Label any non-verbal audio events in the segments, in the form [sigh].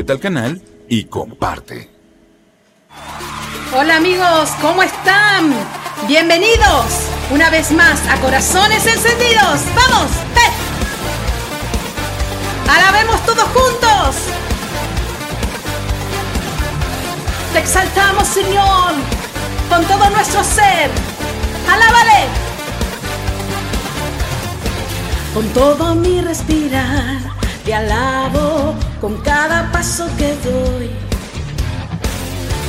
suscríbete al canal y comparte. Hola amigos, ¿cómo están? Bienvenidos una vez más a Corazones Encendidos. ¡Vamos! ¡Eh! ¡Alabemos todos juntos! Te exaltamos, Señor, con todo nuestro ser. ¡Alábale! Con todo mi respirar, te alabo con cada paso que doy.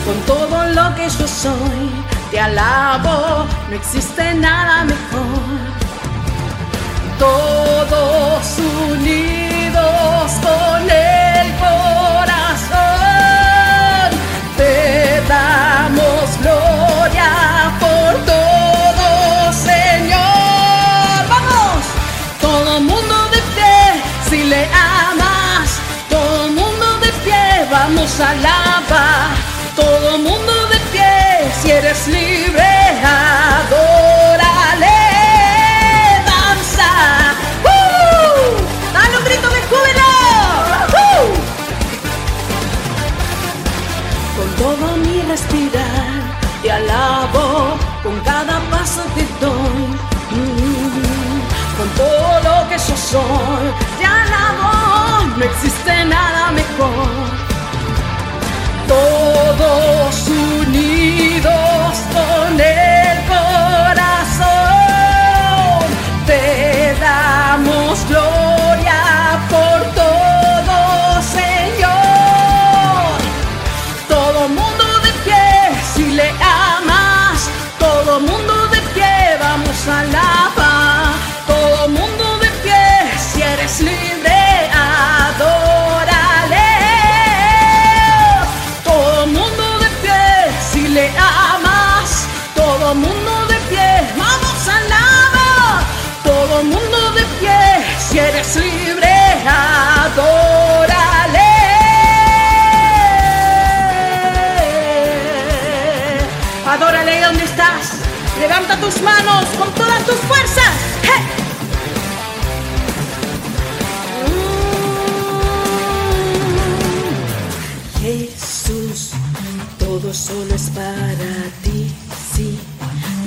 Con todo lo que yo soy, te alabo, no existe nada mejor. Todos unidos con el pie, vamos a alabar. Todo mundo de pie, si eres libre, adórale, danza. ¡Uh! ¡Dale un grito de júbilo! ¡Uh! Con todo mi respirar, te alabo, con cada paso que doy. Mm, Con todo lo que yo soy, manos con todas tus fuerzas. ¡Hey! Jesús, todo solo es para ti, sí.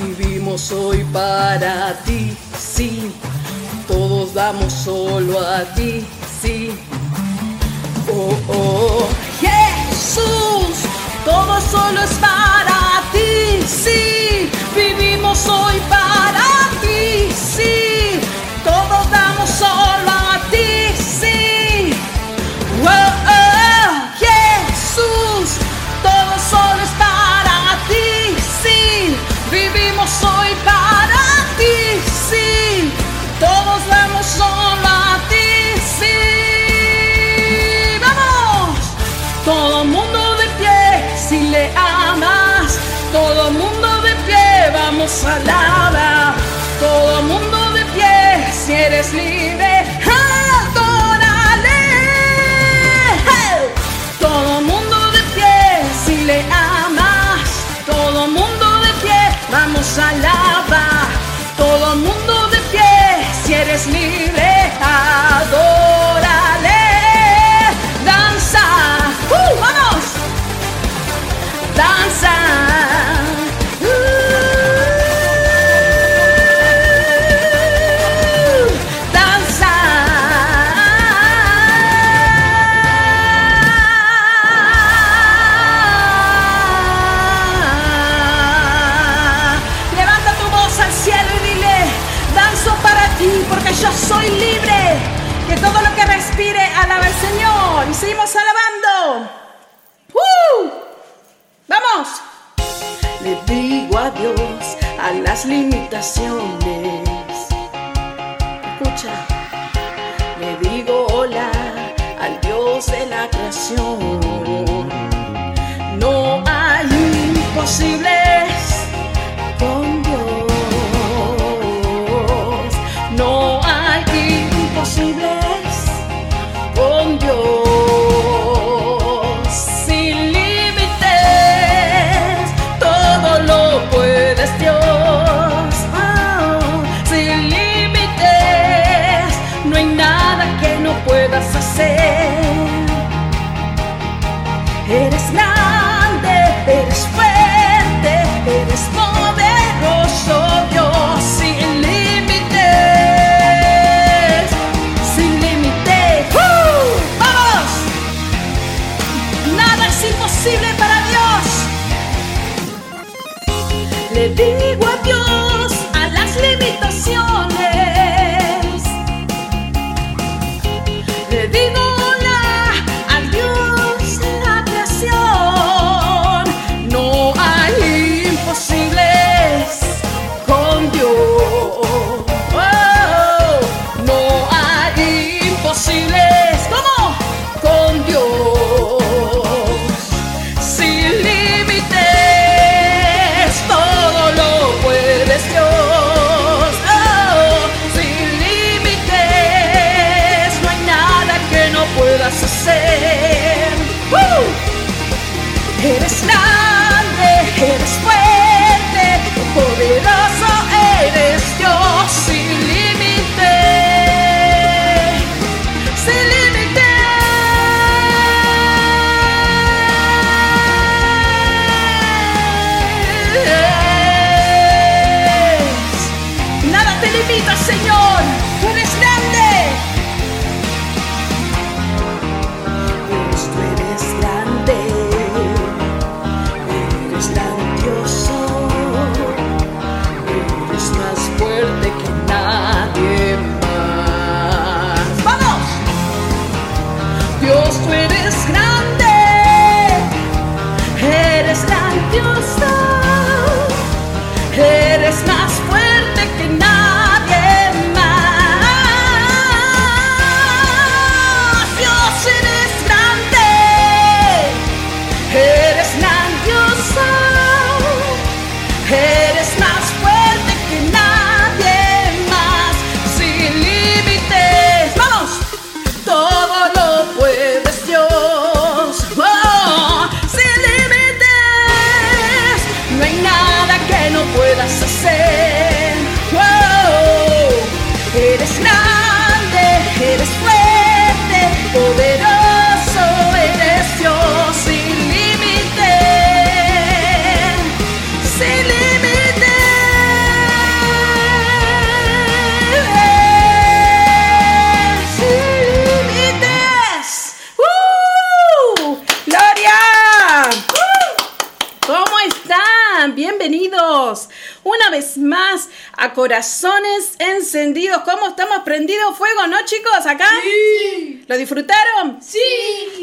Vivimos hoy para ti, sí. Todos damos solo a ti, sí. Oh, oh, Jesús, todo solo es para ti, sí. Vivimos hoy para pie, vamos a alabar. Todo mundo de pie, si eres libre, limitaciones. Escucha. Le digo hola al Dios de la creación. Vez más a Corazones Encendidos. ¿Cómo estamos prendidos fuego, no chicos? ¿Acá? Sí. ¿Lo disfrutaron? Sí.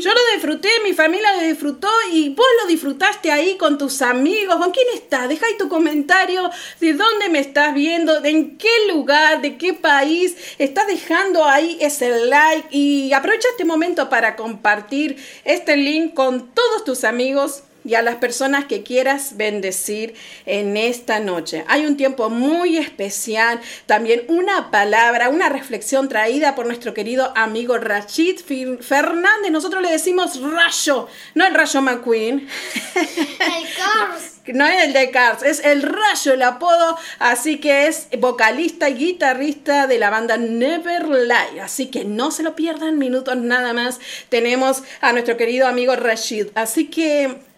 Yo lo disfruté, mi familia lo disfrutó y vos lo disfrutaste ahí con tus amigos. ¿Con quién estás? Deja ahí tu comentario de dónde me estás viendo, de en qué lugar, de qué país. Estás dejando ahí ese like y aprovecha este momento para compartir este link con todos tus amigos y a las personas que quieras bendecir en esta noche. Hay un tiempo muy especial, también una palabra, una reflexión traída por nuestro querido amigo Rachid Fernández. Nosotros le decimos Rayo, no el Rayo McQueen. El Cars. [laughs] No es el de Cars, es el Rayo, el apodo. Así que es vocalista y guitarrista de la banda Never Lie. Así que no se lo pierdan minutos nada más. Tenemos a nuestro querido amigo Rashid. Así que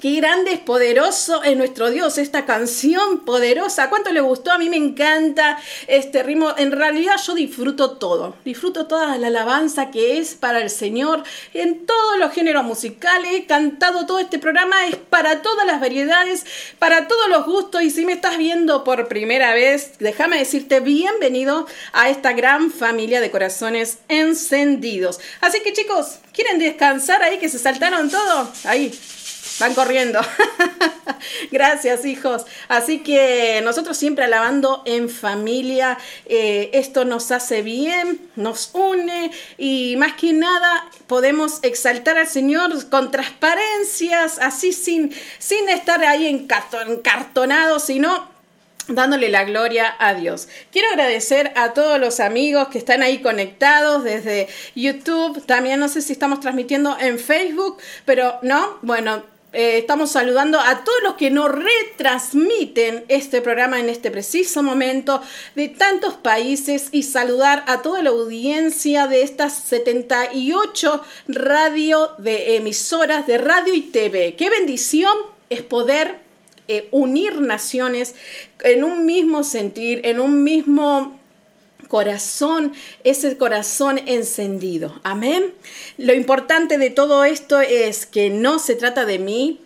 Qué grande es poderoso es nuestro Dios, esta canción poderosa. ¿Cuánto le gustó? A mí me encanta este ritmo. En realidad yo disfruto todo. Disfruto toda la alabanza que es para el Señor en todos los géneros musicales. He cantado todo este programa, es para todas las variedades, para todos los gustos. Y si me estás viendo por primera vez, déjame decirte bienvenido a esta gran familia de corazones encendidos. Así que chicos, ¿quieren descansar ahí que se saltaron todo? Ahí, Van corriendo. [laughs] Gracias, hijos. Así que nosotros siempre alabando en familia. eh, esto nos hace bien, nos une y más que nada podemos exaltar al Señor con transparencias, así sin, sin estar ahí encarton- encartonados, sino dándole la gloria a Dios. Quiero agradecer a todos los amigos que están ahí conectados desde YouTube. También no sé si estamos transmitiendo en Facebook, pero no, bueno. Eh, estamos saludando a todos los que nos retransmiten este programa en este preciso momento de tantos países y saludar a toda la audiencia de estas 78 radio de emisoras de radio y TV. Qué bendición es poder eh, unir naciones en un mismo sentir, en un mismo corazón, ese corazón encendido. Amén. Lo importante de todo esto es que no se trata de mí,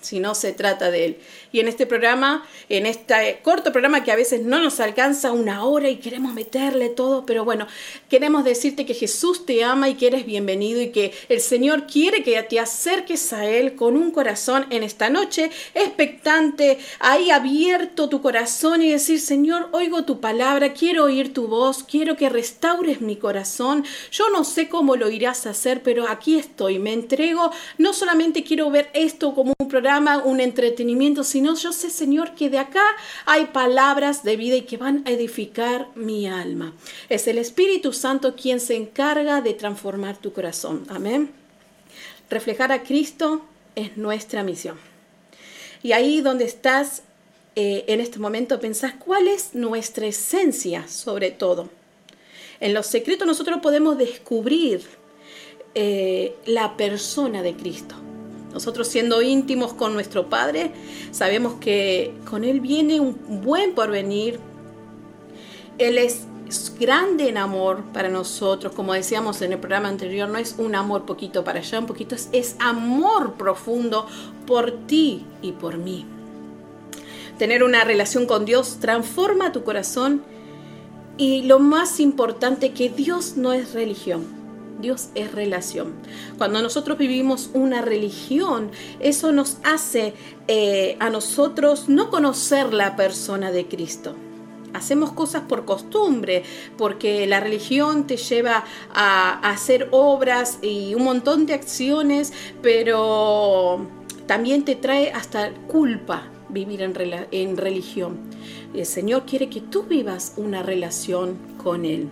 si no se trata de Él. Y en este programa, en este corto programa que a veces no nos alcanza una hora y queremos meterle todo, pero bueno, queremos decirte que Jesús te ama y que eres bienvenido y que el Señor quiere que te acerques a Él con un corazón en esta noche expectante, ahí abierto tu corazón y decir, Señor, oigo tu palabra, quiero oír tu voz, quiero que restaures mi corazón. Yo no sé cómo lo irás a hacer, pero aquí estoy, me entrego. No solamente quiero ver esto como un programa, un entretenimiento, sino yo sé, Señor, que de acá hay palabras de vida y que van a edificar mi alma. Es el Espíritu Santo quien se encarga de transformar tu corazón. Amén. Reflejar a Cristo es nuestra misión. Y ahí donde estás eh, en este momento, pensás cuál es nuestra esencia sobre todo. En los secretos nosotros podemos descubrir eh, la persona de Cristo. Nosotros siendo íntimos con nuestro Padre, sabemos que con Él viene un buen porvenir. Él es grande en amor para nosotros, como decíamos en el programa anterior, no es un amor poquito para allá, un poquito, es, es amor profundo por ti y por mí. Tener una relación con Dios transforma tu corazón y lo más importante que Dios no es religión. Dios es relación. Cuando nosotros vivimos una religión, eso nos hace eh, a nosotros no conocer la persona de Cristo. Hacemos cosas por costumbre, porque la religión te lleva a, hacer obras y un montón de acciones, pero también te trae hasta culpa vivir en, en religión. El Señor quiere que tú vivas una relación con Él.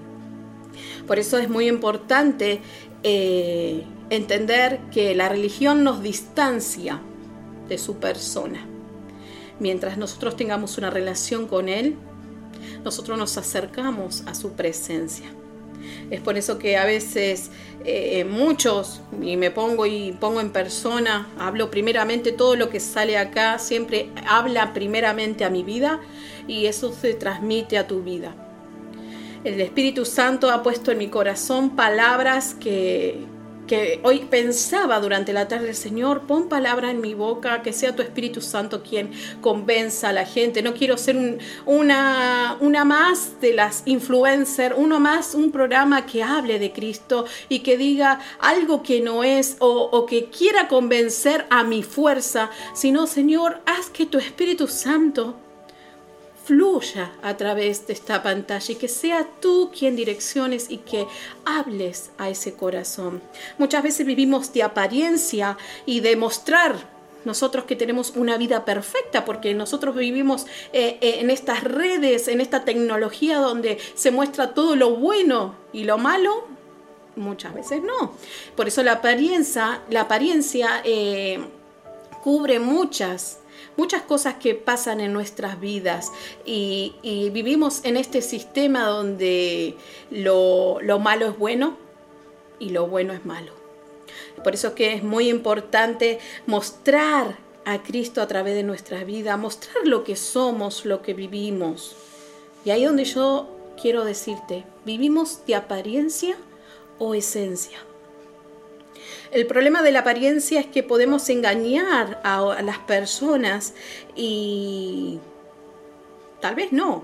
Por eso es muy importante eh, entender que la religión nos distancia de su persona. Mientras nosotros tengamos una relación con Él, nosotros nos acercamos a su presencia. Es por eso que a veces eh, muchos, y me pongo y pongo en persona, hablo primeramente todo lo que sale acá, siempre habla primeramente a mi vida y eso se transmite a tu vida. El Espíritu Santo ha puesto en mi corazón palabras que, que hoy pensaba durante la tarde, Señor, pon palabra en mi boca, que sea tu Espíritu Santo quien convenza a la gente. No quiero ser una, una más de las influencers, uno más, un programa que hable de Cristo y que diga algo que no es o, o que quiera convencer a mi fuerza, sino, Señor, haz que tu Espíritu Santo fluya a través de esta pantalla y que sea tú quien direcciones y que hables a ese corazón. Muchas veces vivimos de apariencia y de mostrar nosotros que tenemos una vida perfecta, porque nosotros vivimos eh, eh, en estas redes, en esta tecnología donde se muestra todo lo bueno y lo malo, muchas veces no. Por eso la apariencia, la apariencia eh, cubre muchas muchas cosas que pasan en nuestras vidas y, vivimos en este sistema donde lo, lo malo es bueno y lo bueno es malo. Por eso que es muy importante mostrar a Cristo a través de nuestra vida, mostrar lo que somos, lo que vivimos. Y ahí donde yo quiero decirte, ¿vivimos de apariencia o esencia? El problema de la apariencia es que podemos engañar a, las personas y tal vez no,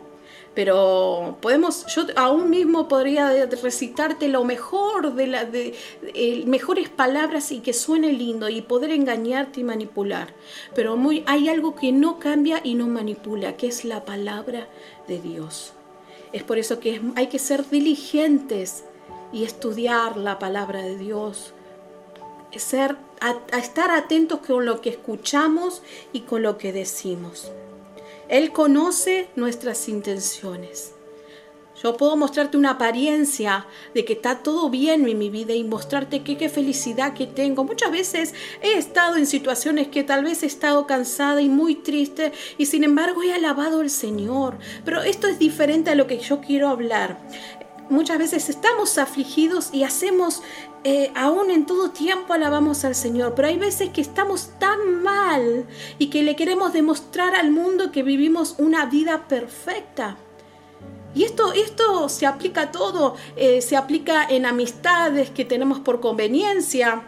pero podemos, yo aún mismo podría recitarte lo mejor de las de, mejores palabras y que suene lindo y poder engañarte y manipular. Pero hay algo que no cambia y no manipula, que es la palabra de Dios. Es por eso que hay que ser diligentes y estudiar la palabra de Dios, ser, a, estar atentos con lo que escuchamos y con lo que decimos. Él conoce nuestras intenciones. Yo puedo mostrarte una apariencia de que está todo bien en mi vida y mostrarte qué, qué felicidad que tengo. Muchas veces he estado en situaciones que tal vez he estado cansada y muy triste y sin embargo he alabado al Señor. Pero esto es diferente a lo que yo quiero hablar muchas veces estamos afligidos y hacemos, eh, aún en todo tiempo alabamos al Señor, pero hay veces que estamos tan mal y que le queremos demostrar al mundo que vivimos una vida perfecta. Y esto, esto se aplica a todo, eh, se aplica en amistades que tenemos por conveniencia,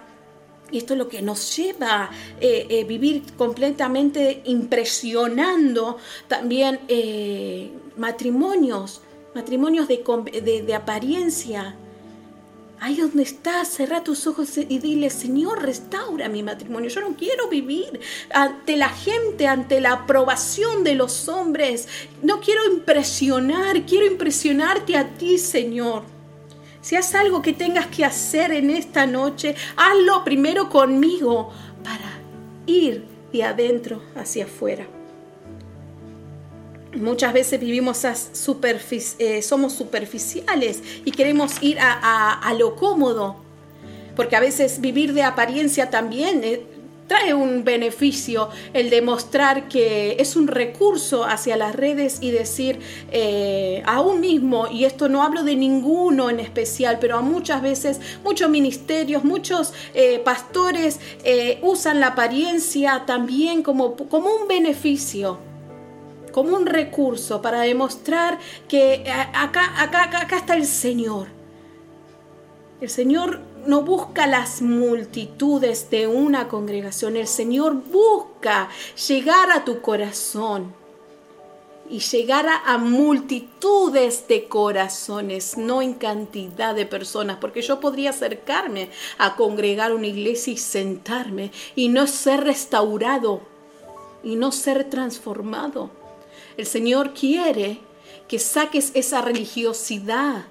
y esto es lo que nos lleva a eh, vivir completamente impresionando también matrimonios, matrimonios de apariencia, Ahí donde estás, cerra tus ojos y dile, Señor, restaura mi matrimonio. Yo no quiero vivir ante la gente, ante la aprobación de los hombres. No quiero impresionar, quiero impresionarte a ti, Señor. Si haces algo que tengas que hacer en esta noche, hazlo primero conmigo para ir de adentro hacia afuera. Muchas veces vivimos a eh, somos superficiales y queremos ir a, lo cómodo, porque a veces vivir de apariencia también eh, trae un beneficio, el demostrar que es un recurso hacia las redes y decir eh, a un mismo, y esto no hablo de ninguno en especial, pero a muchas veces muchos ministerios, muchos pastores usan la apariencia también como, como un beneficio como un recurso para demostrar que eh, acá, acá, acá, está el Señor. El Señor no busca las multitudes de una congregación, el Señor busca llegar a tu corazón y llegar a, multitudes de corazones, no en cantidad de personas, porque yo podría acercarme a congregar una iglesia y sentarme y no ser restaurado y no ser transformado. El Señor quiere que saques esa religiosidad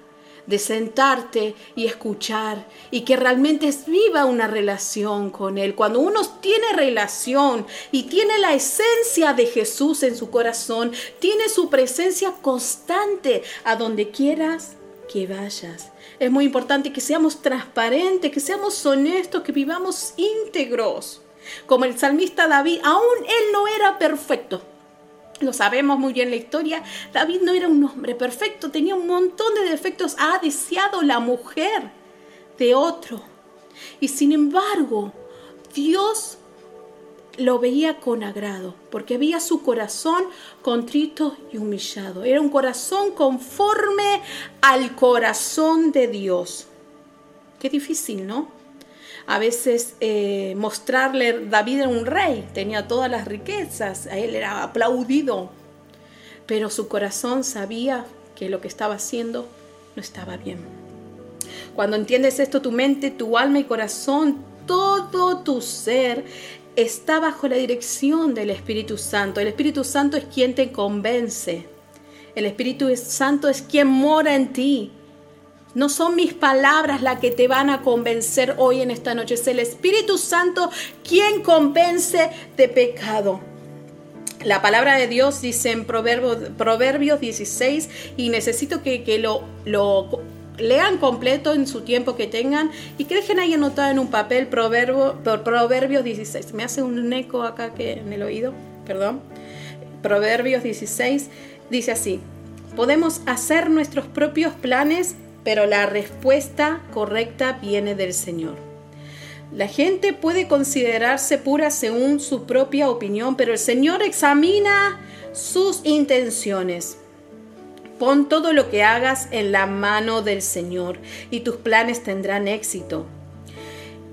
de sentarte y escuchar y que realmente viva una relación con Él. Cuando uno tiene relación y tiene la esencia de Jesús en su corazón, tiene su presencia constante a donde quieras que vayas. Es muy importante que seamos transparentes, que seamos honestos, que vivamos íntegros. Como el salmista David, aún él no era perfecto lo sabemos muy bien la historia, David no era un hombre perfecto, tenía un montón de defectos, ha deseado la mujer de otro. Y sin embargo, Dios lo veía con agrado, porque veía su corazón contrito y humillado. Era un corazón conforme al corazón de Dios. Qué difícil, ¿no? A veces eh, mostrarle, David era un rey, tenía todas las riquezas, a él era aplaudido, pero su corazón sabía que lo que estaba haciendo no estaba bien. Cuando entiendes esto, tu mente, tu alma y corazón, todo tu ser está bajo la dirección del Espíritu Santo. El Espíritu Santo es quien te convence. El Espíritu Santo es quien mora en ti. No son mis palabras las que te van a convencer hoy en esta noche. Es el Espíritu Santo quien convence de pecado. La palabra de Dios dice en Proverbios, 16 y necesito que, lo, lo, lean completo en su tiempo que tengan y que dejen ahí anotado en un papel Proverbio, Proverbios 16. Me hace un eco acá que en el oído, perdón. Proverbios 16 dice así, podemos hacer nuestros propios planes pero la respuesta correcta viene del Señor. La gente puede considerarse pura según su propia opinión, pero el Señor examina sus intenciones. Pon todo lo que hagas en la mano del Señor y tus planes tendrán éxito.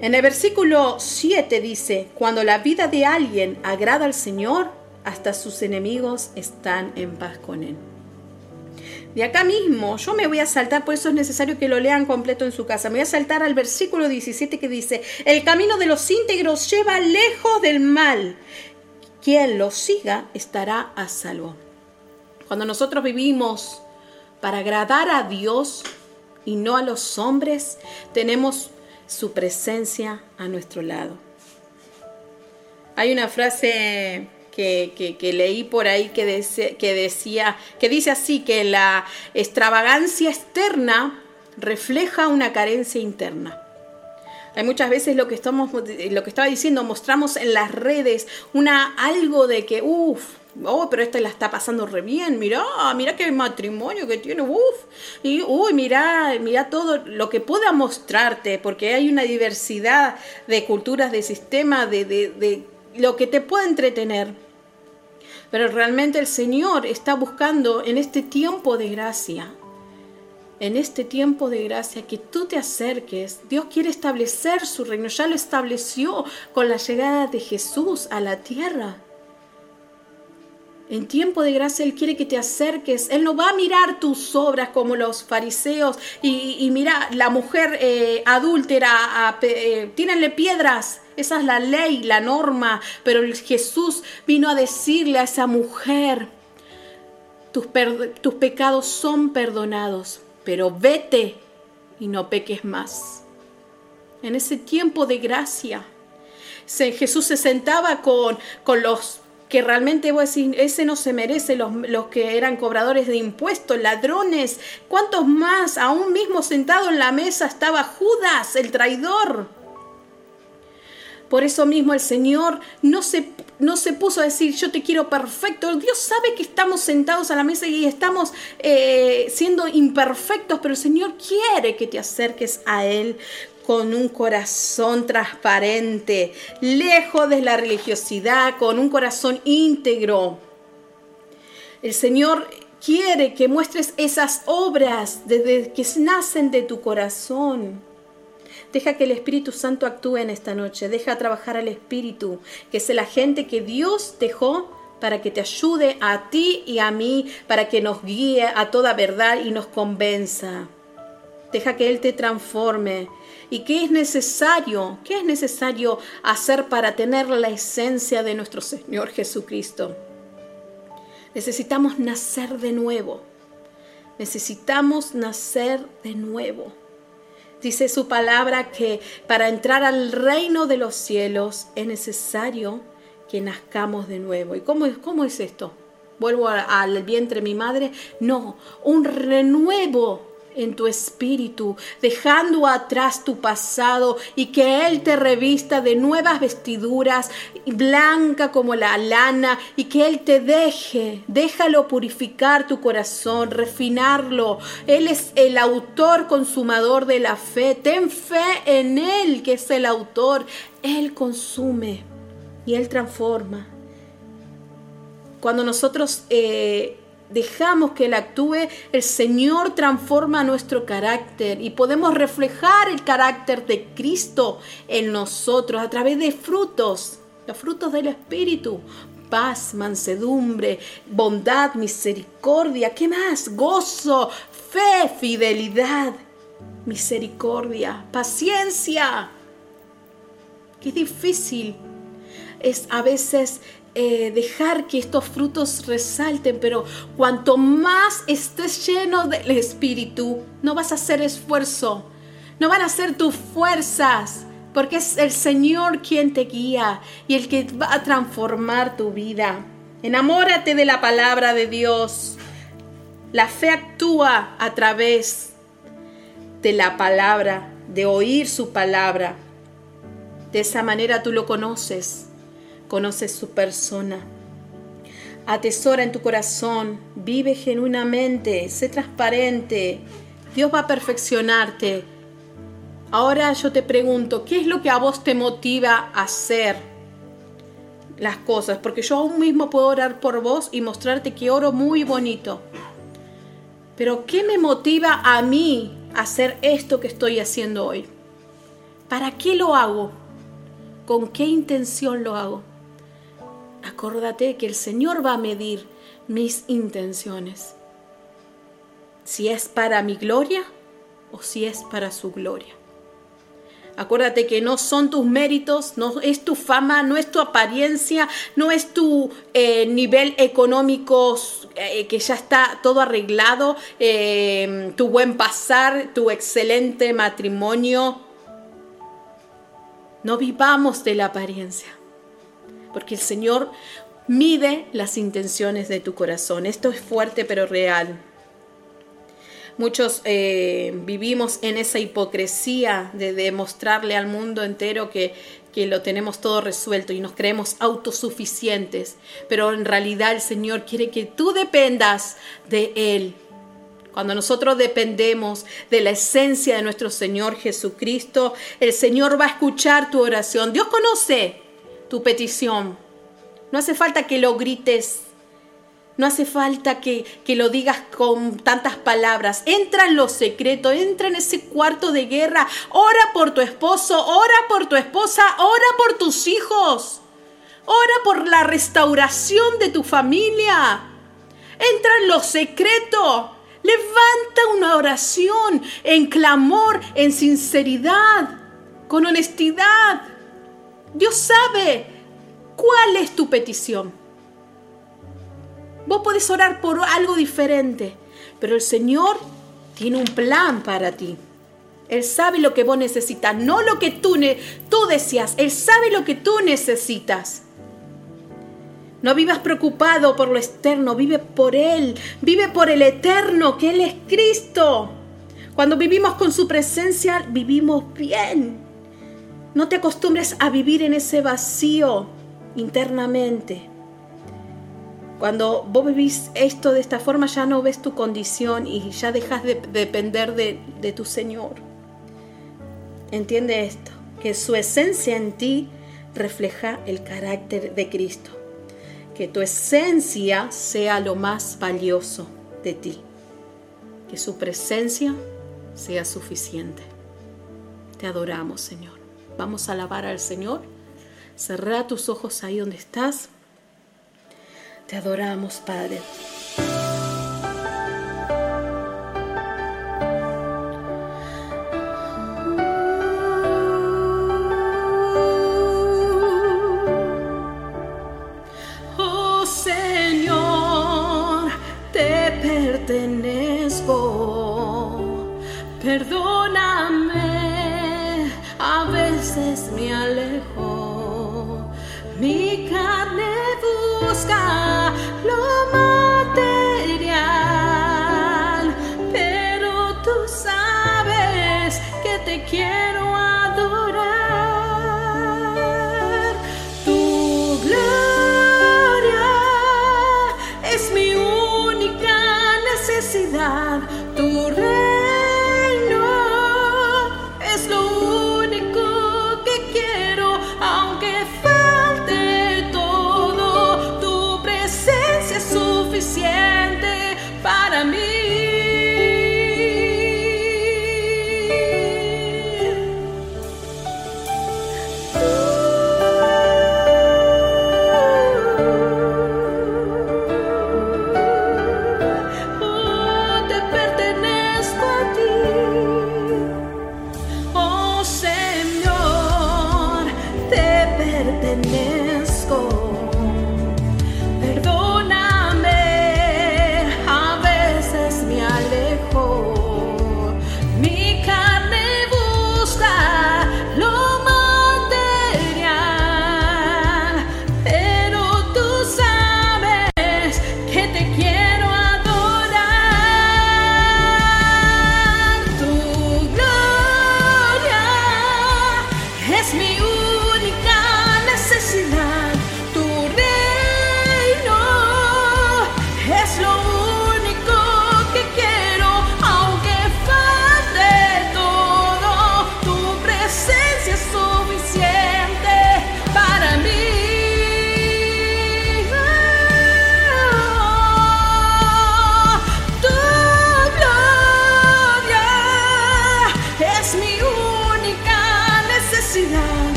En el versículo 7 dice, cuando la vida de alguien agrada al Señor, hasta sus enemigos están en paz con él de acá mismo, yo me voy a saltar, por eso es necesario que lo lean completo en su casa. Me voy a saltar al versículo 17 que dice, el camino de los íntegros lleva lejos del mal. Quien lo siga estará a salvo. Cuando nosotros vivimos para agradar a Dios y no a los hombres, tenemos su presencia a nuestro lado. Hay una frase que, leí por ahí que, que decía, que dice así, que la extravagancia externa refleja una carencia interna. Hay muchas veces lo que estamos, lo que estaba diciendo, mostramos en las redes una algo de que, uff, oh, pero esta la está pasando re bien, mirá, mirá qué matrimonio que tiene, uff, y uy, mirá, mirá todo lo que pueda mostrarte, porque hay una diversidad de culturas, de sistemas, de, de, de lo que te pueda entretener. Pero realmente el Señor está buscando en este tiempo de gracia en este tiempo de gracia que tú te acerques. Dios quiere establecer su reino, ya lo estableció con la llegada de Jesús a la tierra. En tiempo de gracia Él quiere que te acerques. Él no va a mirar tus obras como los fariseos y, mira, la mujer eh, adúltera, eh, tírenle piedras. Esa es la ley, la norma. Pero Jesús vino a decirle a esa mujer, tus, tus pecados son perdonados, pero vete y no peques más. En ese tiempo de gracia, Jesús se sentaba con, con los que realmente voy a decir, ese no se merece, los, los, que eran cobradores de impuestos, ladrones, ¿cuántos más? Aún mismo sentado en la mesa estaba Judas, el traidor. Por eso mismo el Señor no se, no se puso a decir, yo te quiero perfecto. Dios sabe que estamos sentados a la mesa y estamos eh, siendo imperfectos, pero el Señor quiere que te acerques a Él con un corazón transparente, lejos de la religiosidad, con un corazón íntegro. El Señor quiere que muestres esas obras desde que nacen de tu corazón. Deja que el Espíritu Santo actúe en esta noche. Deja trabajar al Espíritu, que es el agente que Dios dejó para que te ayude a ti y a mí, para que nos guíe a toda verdad y nos convenza. Deja que Él te transforme ¿Y qué es necesario? ¿Qué es necesario hacer para tener la esencia de nuestro Señor Jesucristo? Necesitamos nacer de nuevo. Necesitamos nacer de nuevo. Dice su palabra que para entrar al reino de los cielos es necesario que nazcamos de nuevo. ¿Y cómo es, cómo es esto? ¿Vuelvo al vientre de mi madre? No, un renuevo en tu espíritu, dejando atrás tu pasado y que Él te revista de nuevas vestiduras, blanca como la lana, y que Él te deje, déjalo purificar tu corazón, refinarlo. Él es el autor consumador de la fe. Ten fe en Él, que es el autor. Él consume y Él transforma. Cuando nosotros... Eh, dejamos que Él actúe, el Señor transforma nuestro carácter y podemos reflejar el carácter de Cristo en nosotros a través de frutos, los frutos del Espíritu. Paz, mansedumbre, bondad, misericordia, ¿qué más? Gozo, fe, fidelidad, misericordia, paciencia. Qué difícil es a veces eh, dejar que estos frutos resalten, pero cuanto más estés lleno del Espíritu, no vas a hacer esfuerzo, no van a ser tus fuerzas, porque es el Señor quien te guía y el que va a transformar tu vida. Enamórate de la palabra de Dios. La fe actúa a través de la palabra, de oír su palabra. De esa manera tú lo conoces conoces su persona. Atesora en tu corazón, vive genuinamente, sé transparente. Dios va a perfeccionarte. Ahora yo te pregunto, ¿qué es lo que a vos te motiva a hacer las cosas? Porque yo aún mismo puedo orar por vos y mostrarte que oro muy bonito. Pero ¿qué me motiva a mí a hacer esto que estoy haciendo hoy? ¿Para qué lo hago? ¿Con qué intención lo hago? Acórdate que el Señor va a medir mis intenciones. Si es para mi gloria o si es para su gloria. Acuérdate que no son tus méritos, no es tu fama, no es tu apariencia, no es tu eh, nivel económico eh, que ya está todo arreglado, eh, tu buen pasar, tu excelente matrimonio. No vivamos de la apariencia porque el Señor mide las intenciones de tu corazón. Esto es fuerte pero real. Muchos eh, vivimos en esa hipocresía de demostrarle al mundo entero que, que lo tenemos todo resuelto y nos creemos autosuficientes, pero en realidad el Señor quiere que tú dependas de Él. Cuando nosotros dependemos de la esencia de nuestro Señor Jesucristo, el Señor va a escuchar tu oración. Dios conoce tu petición. No hace falta que lo grites. No hace falta que, que, lo digas con tantas palabras. Entra en lo secreto, entra en ese cuarto de guerra. Ora por tu esposo, ora por tu esposa, ora por tus hijos. Ora por la restauración de tu familia. Entra en lo secreto. Levanta una oración en clamor, en sinceridad, con honestidad. Dios sabe cuál es tu petición. Vos podés orar por algo diferente, pero el Señor tiene un plan para ti. Él sabe lo que vos necesitas, no lo que tú, tú deseas. Él sabe lo que tú necesitas. No vivas preocupado por lo externo, vive por Él, vive por el eterno, que Él es Cristo. Cuando vivimos con su presencia, vivimos bien. No te acostumbres a vivir en ese vacío internamente. Cuando vos vivís esto de esta forma, ya no ves tu condición y ya dejas de depender de, de tu Señor. Entiende esto, que su esencia en ti refleja el carácter de Cristo. Que tu esencia sea lo más valioso de ti. Que su presencia sea suficiente. Te adoramos, Señor. Vamos a alabar al Señor. Cerra tus ojos ahí donde estás. Te adoramos, Padre. Oh material, pero tú sabes que te quiero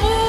es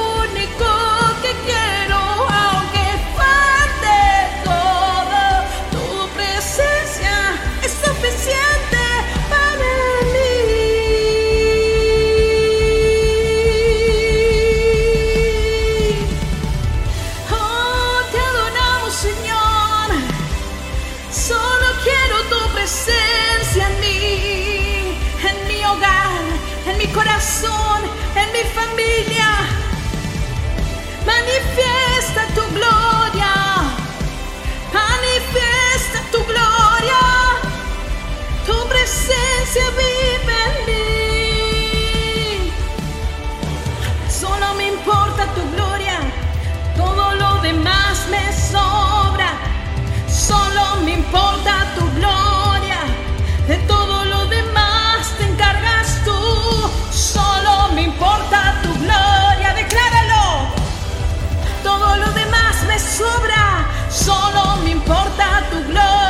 sobra, solo me importa tu gloria.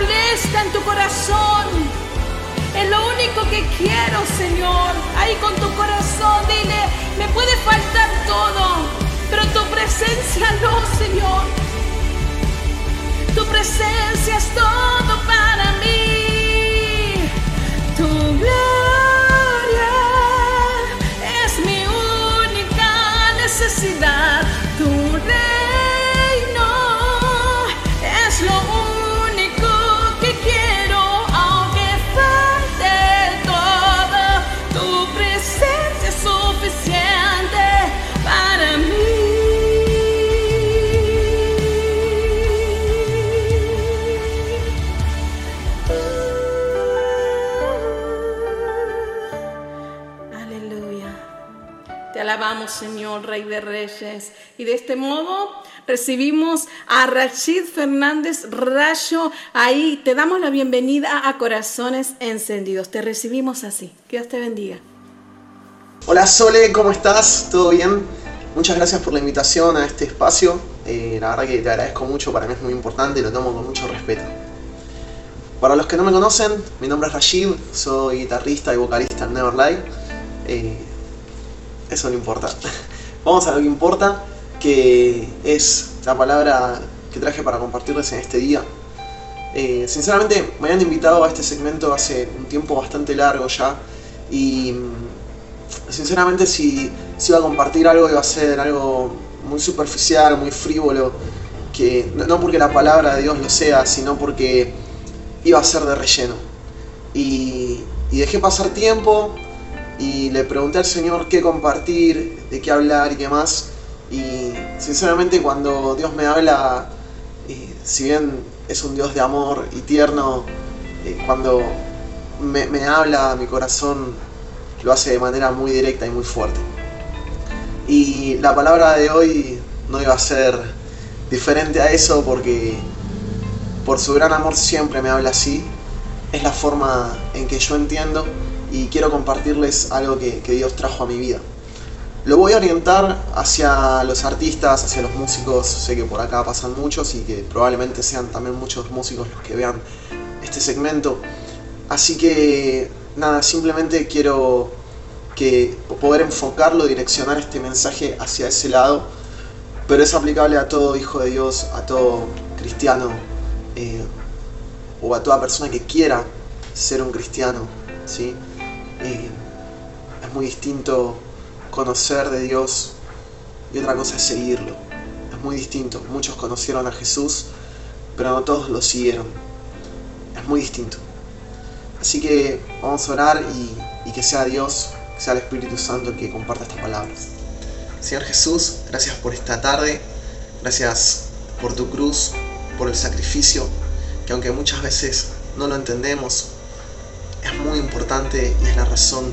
En tu corazón. Es lo único que quiero, Señor. Ahí con tu corazón, dile, me puede faltar todo, pero tu presencia no, Señor. Tu presencia es todo Señor, Rey de Reyes. Y de este modo recibimos a Rachid Fernández Rayo. Ahí te damos la bienvenida a Corazones Encendidos. Te recibimos así. Que Dios te bendiga. Hola Sole, ¿cómo estás? ¿Todo bien? Muchas gracias por la invitación a este espacio. Eh, la verdad que te agradezco mucho, para mí es muy importante y lo tomo con mucho respeto. Para los que no me conocen, mi nombre es Rashid, soy guitarrista y vocalista en Neverlight. Eh, eso no importa. [laughs] Vamos a lo que importa, que es la palabra que traje para compartirles en este día. Eh, sinceramente, me habían invitado a este segmento hace un tiempo bastante largo ya y mm, sinceramente si, si iba a compartir algo iba a ser algo muy superficial, muy frívolo, que no, no porque la palabra de Dios lo sea, sino porque iba a ser de relleno. Y, y dejé pasar tiempo y le pregunté al Señor qué compartir, de qué hablar y qué más. Y sinceramente cuando Dios me habla, si bien es un Dios de amor y tierno, eh, cuando me, me habla mi corazón lo hace de manera muy directa y muy fuerte. Y la palabra de hoy no iba a ser diferente a eso porque por su gran amor siempre me habla así. Es la forma en que yo entiendo y quiero compartirles algo que, Dios trajo a mi vida. Lo voy a orientar hacia los artistas, hacia los músicos. Sé que por acá pasan muchos y que probablemente sean también muchos músicos los que vean este segmento. Así que nada, simplemente quiero poder enfocarlo, direccionar este mensaje hacia ese lado, pero es aplicable a todo hijo de Dios, a todo cristiano eh, o a toda persona que quiera ser un cristiano, ¿sí? Es muy distinto conocer de Dios y otra cosa es seguirlo. Es muy distinto. Muchos conocieron a Jesús, pero no todos lo siguieron. Es muy distinto. Así que vamos a orar y, y que sea Dios, que sea el Espíritu Santo el que comparta estas palabras. Señor Jesús, gracias por esta tarde, gracias por tu cruz, por el sacrificio, que aunque muchas veces no lo entendemos, es muy importante y es la razón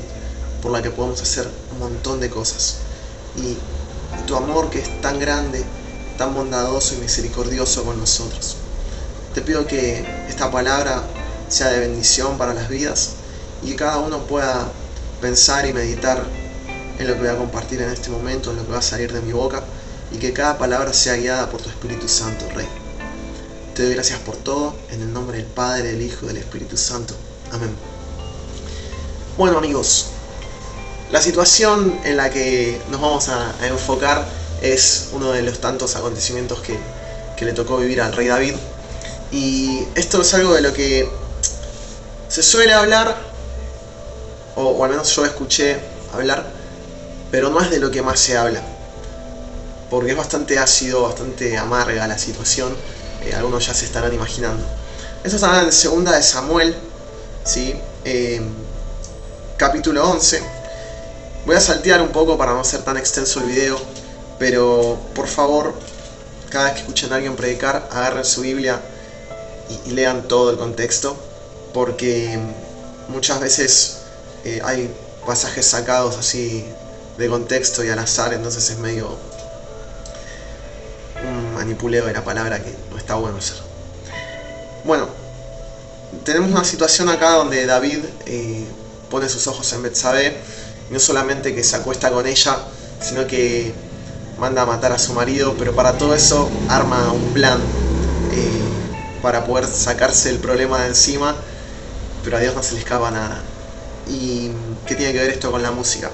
por la que podemos hacer un montón de cosas. Y tu amor que es tan grande, tan bondadoso y misericordioso con nosotros. Te pido que esta palabra sea de bendición para las vidas y que cada uno pueda pensar y meditar en lo que voy a compartir en este momento, en lo que va a salir de mi boca y que cada palabra sea guiada por tu Espíritu Santo, Rey. Te doy gracias por todo, en el nombre del Padre, del Hijo y del Espíritu Santo. Amén. Bueno amigos, la situación en la que nos vamos a, enfocar es uno de los tantos acontecimientos que, que le tocó vivir al rey David. Y esto es algo de lo que se suele hablar, o, al menos yo escuché hablar, pero no es de lo que más se habla. Porque es bastante ácido, bastante amarga la situación. algunos ya se estarán imaginando. Eso está en segunda de Samuel, ¿sí? Eh, capítulo 11. Voy a saltear un poco para no hacer tan extenso el video, pero por favor, cada vez que escuchen a alguien predicar, agarren su Biblia y, lean todo el contexto, porque muchas veces eh, hay pasajes sacados así de contexto y al azar, entonces es medio un manipuleo de la palabra que no está bueno hacer. Bueno, tenemos una situación acá donde David eh, pone sus ojos en Betsabé, y no solamente que se acuesta con ella, sino que manda a matar a su marido, pero para todo eso arma un plan eh, para poder sacarse el problema de encima, pero a Dios no se le escapa nada. ¿Y qué tiene que ver esto con la música?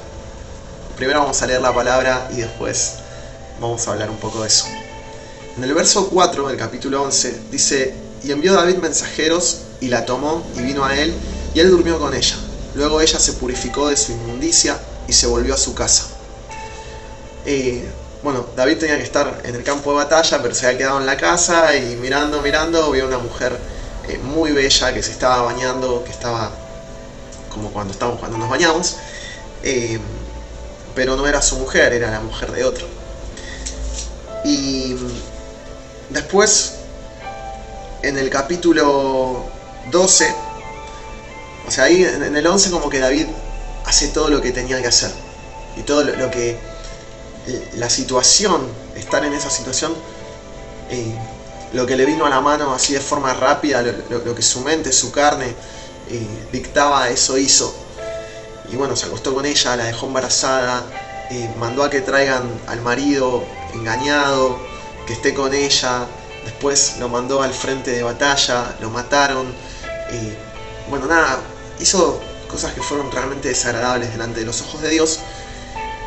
Primero vamos a leer la palabra y después vamos a hablar un poco de eso. En el verso 4 del capítulo 11 dice, y envió David mensajeros y la tomó y vino a él y él durmió con ella. Luego ella se purificó de su inmundicia y se volvió a su casa. Eh, bueno, David tenía que estar en el campo de batalla, pero se había quedado en la casa y mirando, mirando, vio una mujer eh, muy bella que se estaba bañando, que estaba como cuando estamos cuando nos bañamos, eh, pero no era su mujer, era la mujer de otro. Y después, en el capítulo 12, o sea, ahí en el 11 como que David hace todo lo que tenía que hacer. Y todo lo, que... La situación, estar en esa situación, eh, lo que le vino a la mano así de forma rápida, lo, que su mente, su carne eh, dictaba, eso hizo. Y bueno, se acostó con ella, la dejó embarazada, eh, mandó a que traigan al marido engañado, que esté con ella, después lo mandó al frente de batalla, lo mataron. bueno, nada, hizo cosas que fueron realmente desagradables delante de los ojos de Dios.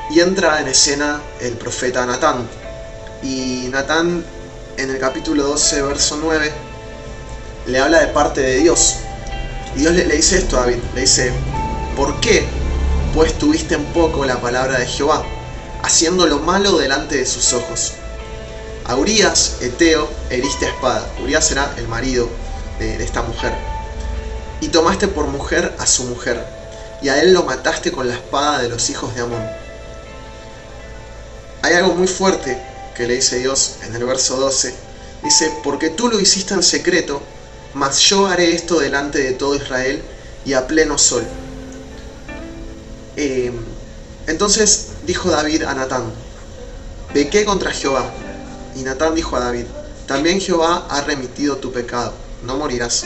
Y entra en escena el profeta Natán. Y Natán en el capítulo 12, verso 9, le habla de parte de Dios. Y Dios le, dice esto a David, le dice, ¿por qué pues tuviste en poco la palabra de Jehová, haciendo lo malo delante de sus ojos? A Urias, Eteo, heriste a espada. Urias era el marido de esta mujer y tomaste por mujer a su mujer, y a él lo mataste con la espada de los hijos de Amón. Hay algo muy fuerte que le dice Dios en el verso 12. Dice, porque tú lo hiciste en secreto, mas yo haré esto delante de todo Israel y a pleno sol. Eh, entonces dijo David a Natán, pequé contra Jehová. Y Natán dijo a David, también Jehová ha remitido tu pecado, no morirás.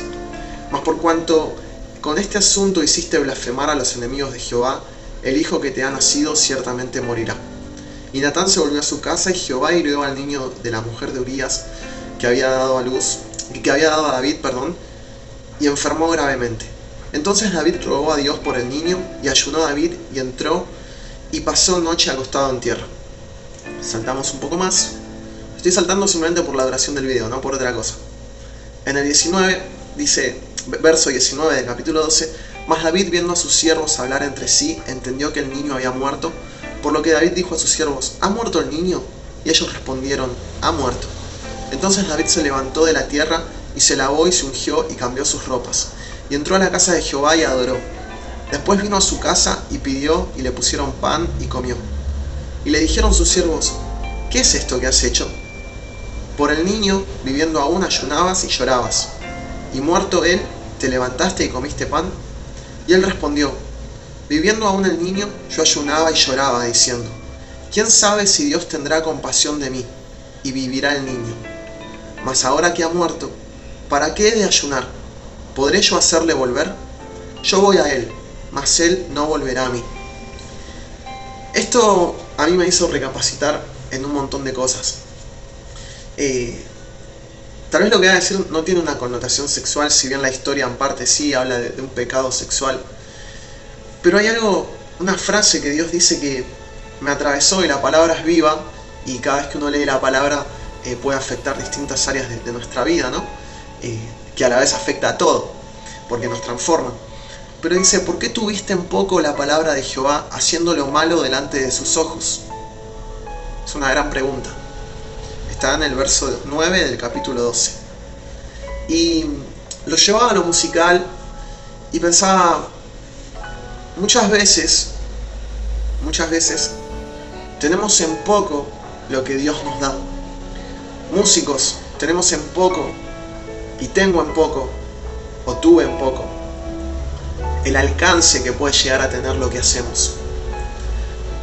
Mas por cuanto con este asunto hiciste blasfemar a los enemigos de Jehová, el hijo que te ha nacido ciertamente morirá. Y Natán se volvió a su casa y Jehová hirió al niño de la mujer de Urías que había dado a luz, que había dado a David, perdón, y enfermó gravemente. Entonces David rogó a Dios por el niño y ayunó a David y entró y pasó noche acostado en tierra. Saltamos un poco más. Estoy saltando simplemente por la duración del video, no por otra cosa. En el 19 dice, verso 19 del capítulo 12, mas David viendo a sus siervos hablar entre sí, entendió que el niño había muerto, por lo que David dijo a sus siervos, ¿ha muerto el niño? Y ellos respondieron, ha muerto. Entonces David se levantó de la tierra y se lavó y se ungió y cambió sus ropas, y entró a la casa de Jehová y adoró. Después vino a su casa y pidió y le pusieron pan y comió. Y le dijeron sus siervos, ¿qué es esto que has hecho? Por el niño, viviendo aún, ayunabas y llorabas. Y muerto él, ¿te levantaste y comiste pan? Y él respondió, viviendo aún el niño, yo ayunaba y lloraba, diciendo, ¿quién sabe si Dios tendrá compasión de mí y vivirá el niño? Mas ahora que ha muerto, ¿para qué he de ayunar? ¿Podré yo hacerle volver? Yo voy a él, mas él no volverá a mí. Esto a mí me hizo recapacitar en un montón de cosas. Eh, Tal vez lo que voy a decir no tiene una connotación sexual, si bien la historia en parte sí habla de, un pecado sexual. Pero hay algo, una frase que Dios dice que me atravesó y la palabra es viva y cada vez que uno lee la palabra eh, puede afectar distintas áreas de, nuestra vida, ¿no? Eh, que a la vez afecta a todo, porque nos transforma. Pero dice, ¿por qué tuviste en poco la palabra de Jehová haciendo lo malo delante de sus ojos? Es una gran pregunta está en el verso 9 del capítulo 12. Y lo llevaba a lo musical y pensaba, muchas veces, muchas veces, tenemos en poco lo que Dios nos da. músicos tenemos en poco, y tengo en poco, o tuve en poco, el alcance que puede llegar a tener lo que hacemos.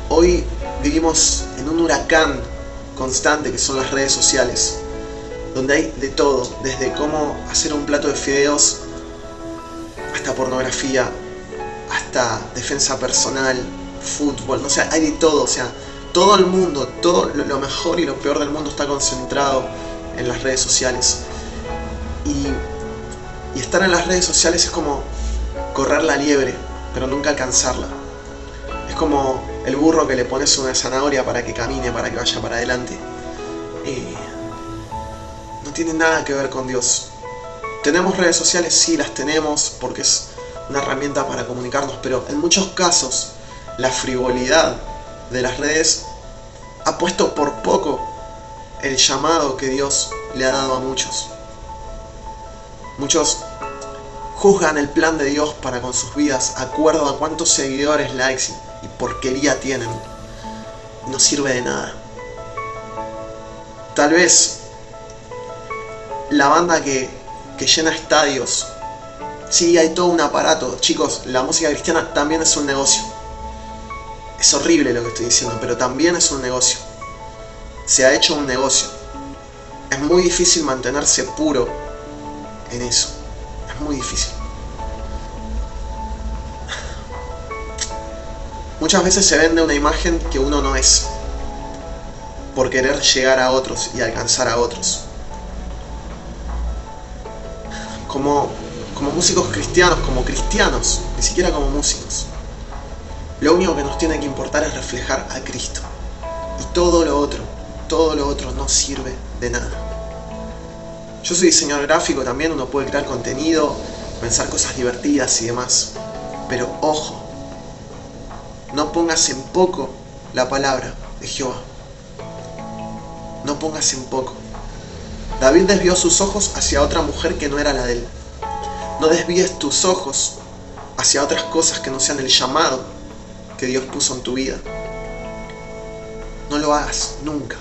Hoy vivimos en un huracán constante que son las redes sociales, donde hay de todo, desde cómo hacer un plato de fideos hasta pornografía, hasta defensa personal, fútbol, no sé, hay de todo, o sea, todo el mundo, todo lo mejor y lo peor del mundo está concentrado en las redes sociales. Y, estar en las redes sociales es como correr la liebre, pero nunca alcanzarla. Es como el burro que le pones una zanahoria para que camine, para que vaya para adelante. Eh, no tiene nada que ver con Dios. ¿Tenemos redes sociales? Sí, las tenemos porque es una herramienta para comunicarnos, pero en muchos casos la frivolidad de las redes ha puesto por poco el llamado que Dios le ha dado a muchos. Muchos juzgan el plan de Dios para con sus vidas acuerdo a cuántos seguidores, likes y porquería tienen. No sirve de nada. Tal vez la banda que, que llena estadios, sí hay todo un aparato. Chicos, la música cristiana también es un negocio. Es horrible lo que estoy diciendo, pero también es un negocio. Se ha hecho un negocio. Es muy difícil mantenerse puro en eso. Es muy difícil. Muchas veces se vende una imagen que uno no es. Por querer llegar a otros y alcanzar a otros. Como, como músicos cristianos, como cristianos, ni siquiera como músicos. Lo único que nos tiene que importar es reflejar a Cristo. Y todo lo otro, todo lo otro no sirve de nada. Yo soy diseñador gráfico también, uno puede crear contenido, pensar cosas divertidas y demás. Pero ojo, no pongas en poco la palabra de Jehová. No pongas en poco. David desvió sus ojos hacia otra mujer que no era la de él. No desvíes tus ojos hacia otras cosas que no sean el llamado que Dios puso en tu vida. No lo hagas nunca,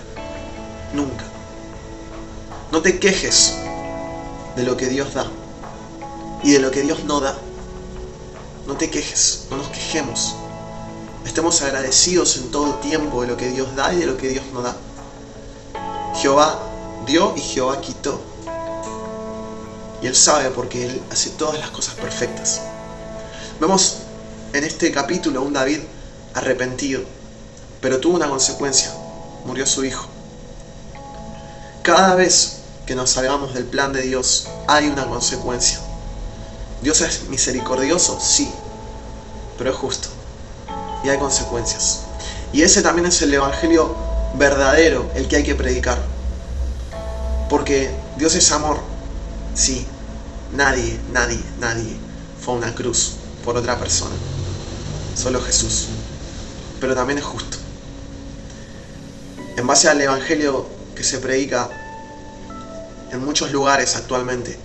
nunca. No te quejes de lo que Dios da y de lo que Dios no da. No te quejes, no nos quejemos. Estemos agradecidos en todo tiempo de lo que Dios da y de lo que Dios no da. Jehová dio y Jehová quitó. Y Él sabe porque Él hace todas las cosas perfectas. Vemos en este capítulo un David arrepentido, pero tuvo una consecuencia. Murió su hijo. Cada vez que nos salgamos del plan de Dios hay una consecuencia. Dios es misericordioso, sí, pero es justo. Y hay consecuencias. Y ese también es el Evangelio verdadero, el que hay que predicar. Porque Dios es amor, sí. Nadie, nadie, nadie fue a una cruz por otra persona. Solo Jesús. Pero también es justo. En base al Evangelio que se predica en muchos lugares actualmente,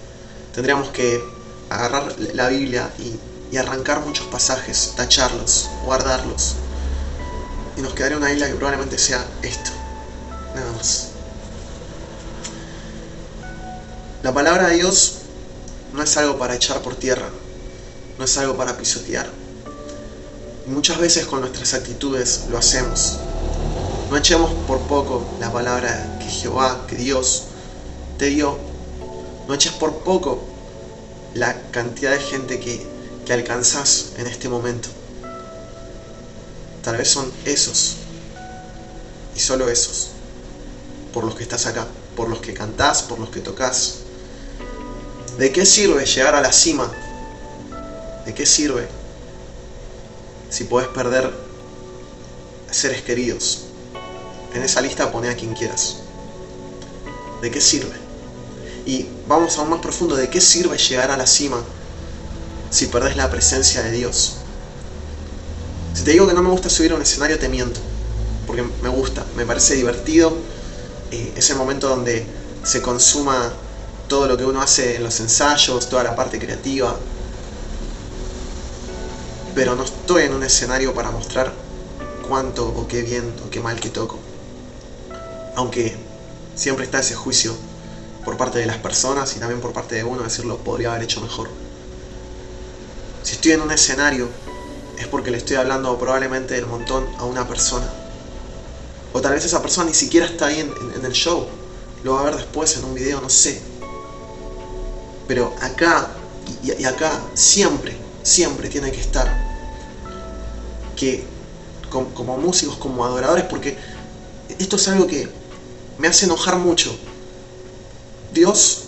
tendríamos que agarrar la Biblia y, y arrancar muchos pasajes, tacharlos, guardarlos. Y nos quedaría una isla que probablemente sea esto. Nada más. La palabra de Dios no es algo para echar por tierra, no es algo para pisotear. Muchas veces con nuestras actitudes lo hacemos. No echemos por poco la palabra que Jehová, que Dios te dio. No eches por poco la cantidad de gente que, que alcanzás en este momento. Tal vez son esos, y solo esos, por los que estás acá, por los que cantás, por los que tocas. ¿De qué sirve llegar a la cima? ¿De qué sirve si podés perder seres queridos? En esa lista pone a quien quieras. ¿De qué sirve? Y vamos aún más profundo, ¿de qué sirve llegar a la cima si perdés la presencia de Dios? Si te digo que no me gusta subir a un escenario, te miento. Porque me gusta, me parece divertido eh, ese momento donde se consuma todo lo que uno hace en los ensayos, toda la parte creativa. Pero no estoy en un escenario para mostrar cuánto o qué bien o qué mal que toco. Aunque siempre está ese juicio por parte de las personas y también por parte de uno, decirlo, podría haber hecho mejor. Si estoy en un escenario, es porque le estoy hablando probablemente del montón a una persona. O tal vez esa persona ni siquiera está ahí en, el show. Lo va a ver después en un video, no sé. Pero acá y, y acá siempre, siempre tiene que estar que como, como músicos, como adoradores, porque esto es algo que me hace enojar mucho. Dios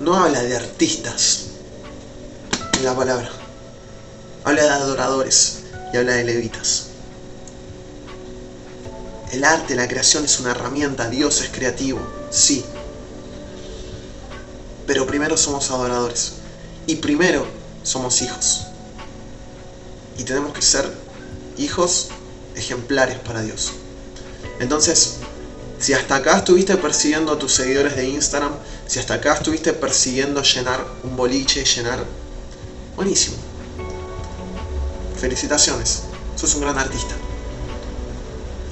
no habla de artistas la palabra. Habla de adoradores y habla de levitas. El arte, la creación es una herramienta, Dios es creativo, sí. Pero primero somos adoradores. Y primero somos hijos. Y tenemos que ser hijos ejemplares para Dios. Entonces, si hasta acá estuviste persiguiendo a tus seguidores de Instagram, si hasta acá estuviste persiguiendo llenar un boliche, llenar... Buenísimo. Felicitaciones. Sos un gran artista.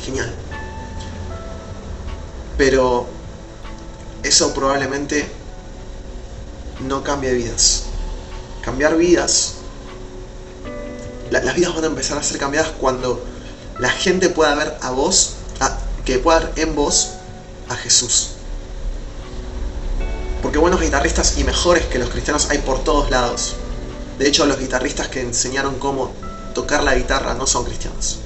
Genial. Pero eso probablemente no cambie vidas. Cambiar vidas. la- las vidas van a empezar a ser cambiadas cuando la gente pueda ver a vos, que pueda ver en vos a Jesús. Porque buenos guitarristas y mejores que los cristianos hay por todos lados. De hecho, los guitarristas que enseñaron cómo tocar la guitarra no son cristianos.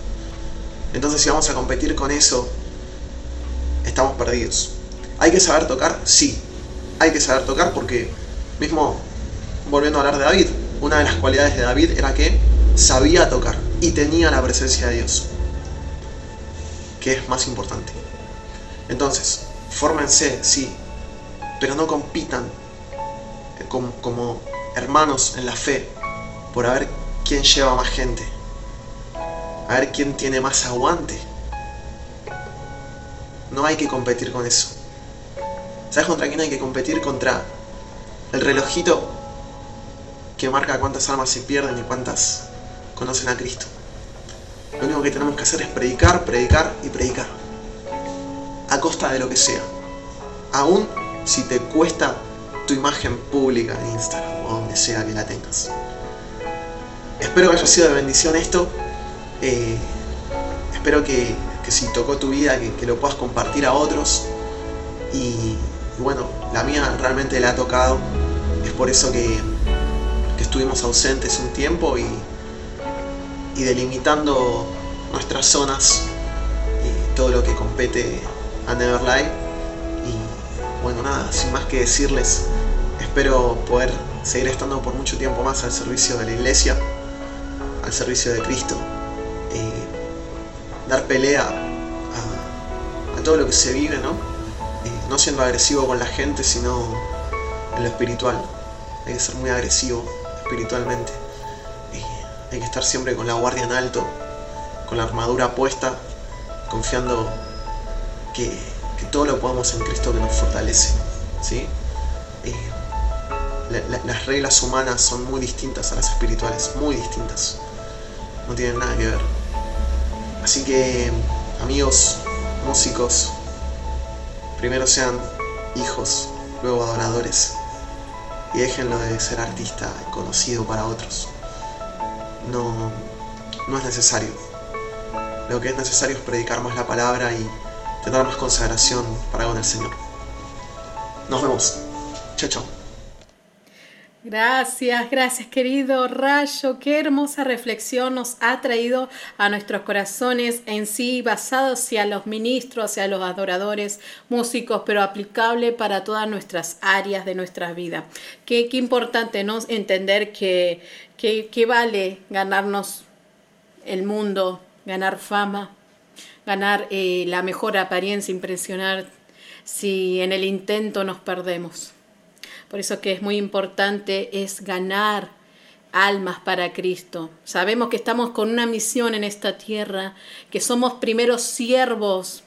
Entonces, si vamos a competir con eso, estamos perdidos. ¿Hay que saber tocar? Sí. Hay que saber tocar porque, mismo volviendo a hablar de David, una de las cualidades de David era que sabía tocar y tenía la presencia de Dios, que es más importante. Entonces, fórmense, sí, pero no compitan como, como hermanos en la fe por ver quién lleva más gente, a ver quién tiene más aguante. No hay que competir con eso. ¿Sabes contra quién hay que competir? Contra el relojito que marca cuántas almas se pierden y cuántas conocen a Cristo. Lo único que tenemos que hacer es predicar, predicar y predicar. A costa de lo que sea. Aún si te cuesta tu imagen pública en Instagram o donde sea que la tengas. Espero que haya sido de bendición esto. Eh, espero que, que si tocó tu vida, que, lo puedas compartir a otros. Y, bueno, la mía realmente la ha tocado. Es por eso que, que estuvimos ausentes un tiempo y, y delimitando nuestras zonas y todo lo que compete a Neverlight. Y bueno, nada, sin más que decirles, espero poder seguir estando por mucho tiempo más al servicio de la iglesia, al servicio de Cristo, eh, dar pelea a, todo lo que se vive, ¿no? No siendo agresivo con la gente, sino en lo espiritual. Hay que ser muy agresivo espiritualmente. Hay que estar siempre con la guardia en alto, con la armadura puesta, confiando que, todo lo podemos en Cristo que nos fortalece. ¿sí? La- la- las reglas humanas son muy distintas a las espirituales, muy distintas. No tienen nada que ver. Así que, amigos, músicos, primero sean hijos, luego adoradores. Y déjenlo de ser artista conocido para otros. No, no es necesario. Lo que es necesario es predicar más la palabra y tener más consagración para con el Señor. Nos vemos. Chao, chao. Gracias, gracias querido Rayo. Qué hermosa reflexión nos ha traído a nuestros corazones en sí, basado hacia los ministros, hacia los adoradores, músicos, pero aplicable para todas nuestras áreas de nuestra vida. Qué, qué importante ¿no? entender que, que, vale ganarnos el mundo, ganar fama, ganar eh, la mejor apariencia, impresionar si en el intento nos perdemos. Por eso que es muy importante es ganar almas para Cristo. Sabemos que estamos con una misión en esta tierra, que somos primeros siervos.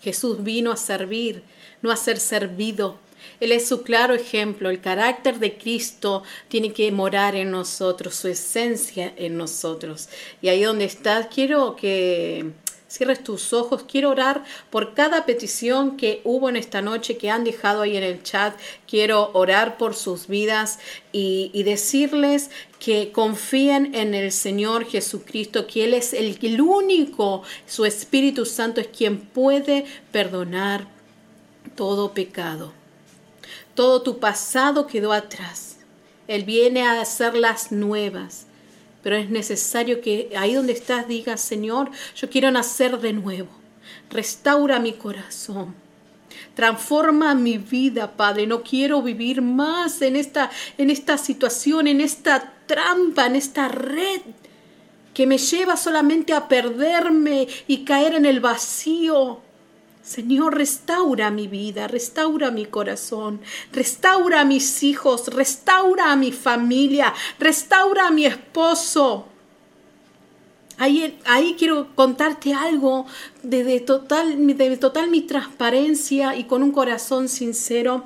Jesús vino a servir, no a ser servido. Él es su claro ejemplo. El carácter de Cristo tiene que morar en nosotros, su esencia en nosotros. Y ahí donde estás, quiero que Cierres tus ojos. Quiero orar por cada petición que hubo en esta noche, que han dejado ahí en el chat. Quiero orar por sus vidas y, decirles que confíen en el Señor Jesucristo, que Él es el, el único, su Espíritu Santo es quien puede perdonar todo pecado. Todo tu pasado quedó atrás. Él viene a hacerlas nuevas. Pero es necesario que ahí donde estás digas, Señor, yo quiero nacer de nuevo. Restaura mi corazón. Transforma mi vida, Padre. No quiero vivir más en esta, en esta situación, en esta trampa, en esta red que me lleva solamente a perderme y caer en el vacío. Señor, restaura mi vida, restaura mi corazón, restaura a mis hijos, restaura a mi familia, restaura a mi esposo. Ahí, ahí quiero contarte algo total, de total mi transparencia y con un corazón sincero.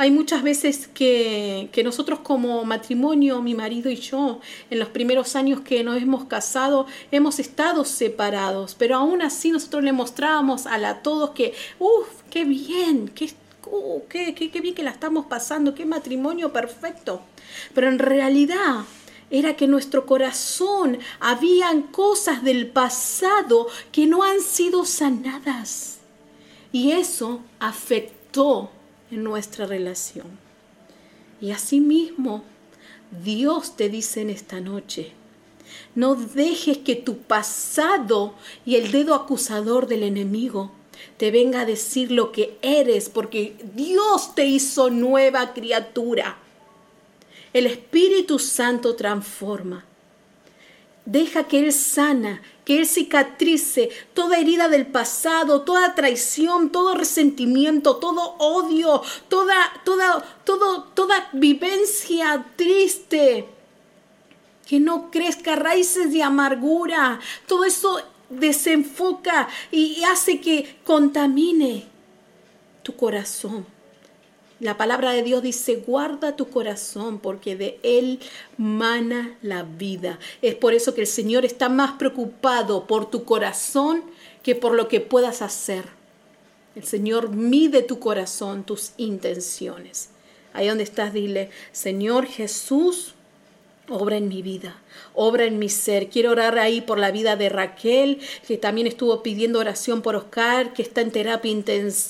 Hay muchas veces que, que, nosotros como matrimonio, mi marido y yo, en los primeros años que nos hemos casado, hemos estado separados, pero aún así nosotros le mostrábamos a, la, todos que, uff, qué bien, qué, uh, qué, qué, qué bien que la estamos pasando, qué matrimonio perfecto. Pero en realidad era que nuestro corazón habían cosas del pasado que no han sido sanadas. Y eso afectó en nuestra relación. Y asimismo, Dios te dice en esta noche, no dejes que tu pasado y el dedo acusador del enemigo te venga a decir lo que eres, porque Dios te hizo nueva criatura. El Espíritu Santo transforma. Deja que Él sana, que Él cicatrice toda herida del pasado, toda traición, todo resentimiento, todo odio, toda, toda, todo, toda vivencia triste. Que no crezca raíces de amargura. Todo eso desenfoca y hace que contamine tu corazón. La palabra de Dios dice, guarda tu corazón porque de él mana la vida. Es por eso que el Señor está más preocupado por tu corazón que por lo que puedas hacer. El Señor mide tu corazón, tus intenciones. Ahí donde estás, dile, Señor Jesús, obra en mi vida, obra en mi ser. Quiero orar ahí por la vida de Raquel, que también estuvo pidiendo oración por Oscar, que está en terapia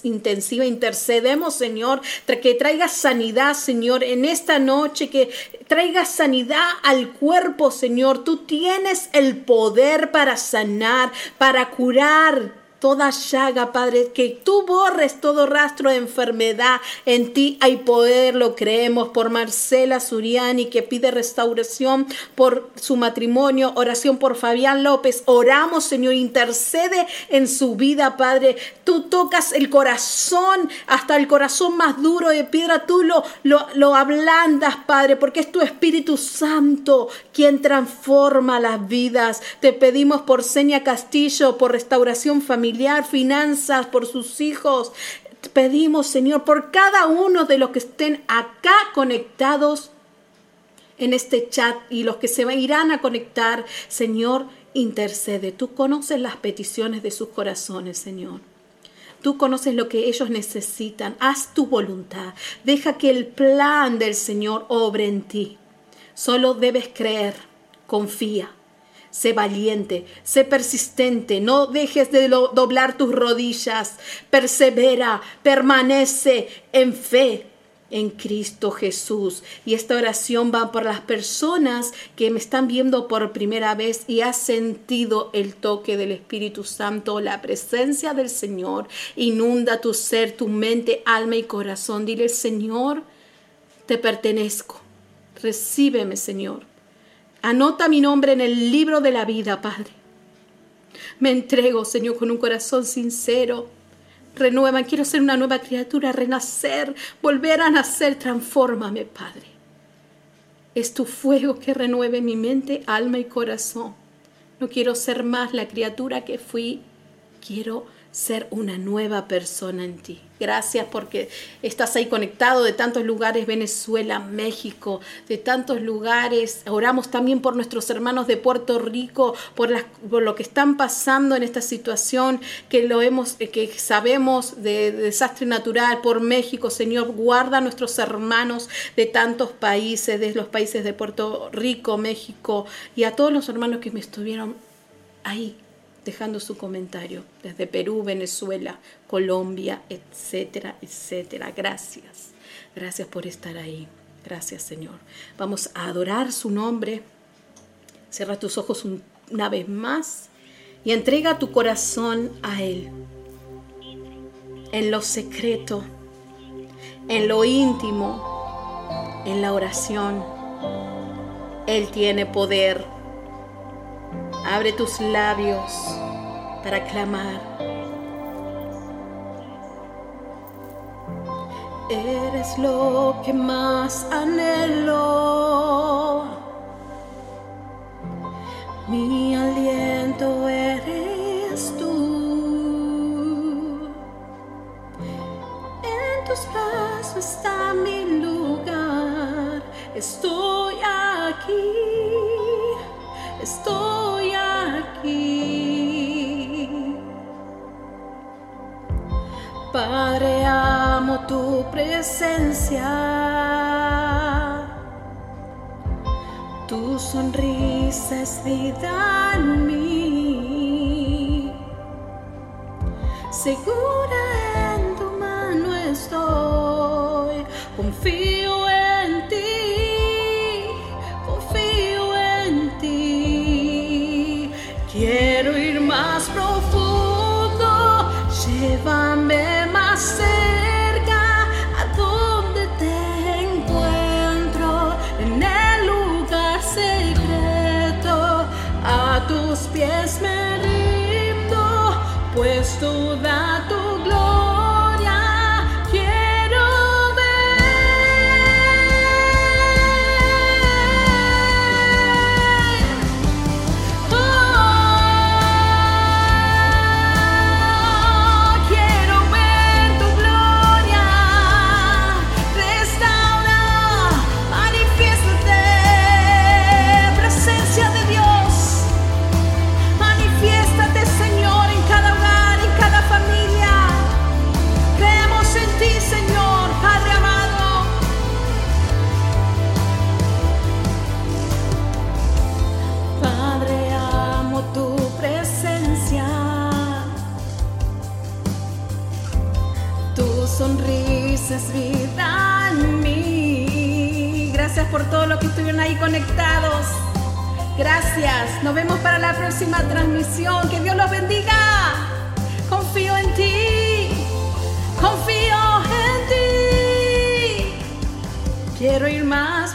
intensiva. Intercedemos, Señor, que traiga sanidad, Señor, en esta noche, que traiga sanidad al cuerpo, Señor. Tú tienes el poder para sanar, para curar toda llaga, Padre, que tú borres todo rastro de enfermedad. En ti hay poder, lo creemos, por Marcela Suriani, que pide restauración por su matrimonio, oración por Fabián López. Oramos, Señor, intercede en su vida, Padre. Tú tocas el corazón, hasta el corazón más duro de piedra, tú lo, lo, ablandas, Padre, porque es tu Espíritu Santo quien transforma las vidas. Te pedimos por Seña Castillo, por restauración familiar finanzas, por sus hijos. Pedimos, Señor, por cada uno de los que estén acá conectados en este chat y los que se irán a conectar, Señor, intercede. Tú conoces las peticiones de sus corazones, Señor. Tú conoces lo que ellos necesitan. Haz tu voluntad. Deja que el plan del Señor obre en ti. Solo debes creer. Confía. Sé valiente, sé persistente, no dejes de doblar tus rodillas, persevera, permanece en fe en Cristo Jesús. Y esta oración va por las personas que me están viendo por primera vez y has sentido el toque del Espíritu Santo, la presencia del Señor. Inunda tu ser, tu mente, alma y corazón. Dile, Señor, te pertenezco. Recíbeme, Señor. Anota mi nombre en el libro de la vida, Padre. Me entrego, Señor, con un corazón sincero. Renueva, quiero ser una nueva criatura, renacer, volver a nacer. Transfórmame, Padre. Es tu fuego que renueve mi mente, alma y corazón. No quiero ser más la criatura que fui. Quiero ser una nueva persona en ti. Gracias porque estás ahí conectado de tantos lugares, Venezuela, México, de tantos lugares. Oramos también por nuestros hermanos de Puerto Rico, por, lo que están pasando en esta situación, que lo hemos, que sabemos de, de desastre natural, por México, Señor, guarda a nuestros hermanos de tantos países, de los países de Puerto Rico, México, y a todos los hermanos que me estuvieron ahí dejando su comentario desde Perú, Venezuela, Colombia, etcétera, etcétera. Gracias. Gracias por estar ahí. Gracias, Señor. Vamos a adorar su nombre. Cierra tus ojos una vez más y entrega tu corazón a Él. En lo secreto, en lo íntimo, en la oración. Él tiene poder Abre tus labios para clamar. Eres lo que más anhelo. Mi aliento eres tú. En tus brazos está mi lugar. Estoy aquí. Padre, amo tu presencia. Tu sonrisa es vida en mí. Segura en tu mano estoy. Confío en ti. Confío en ti. Quiero ir más profundo. Llévame. por todos los que estuvieron ahí conectados. Gracias. Nos vemos para la próxima transmisión. Que Dios los bendiga. Confío en ti. Confío en ti. Quiero ir más.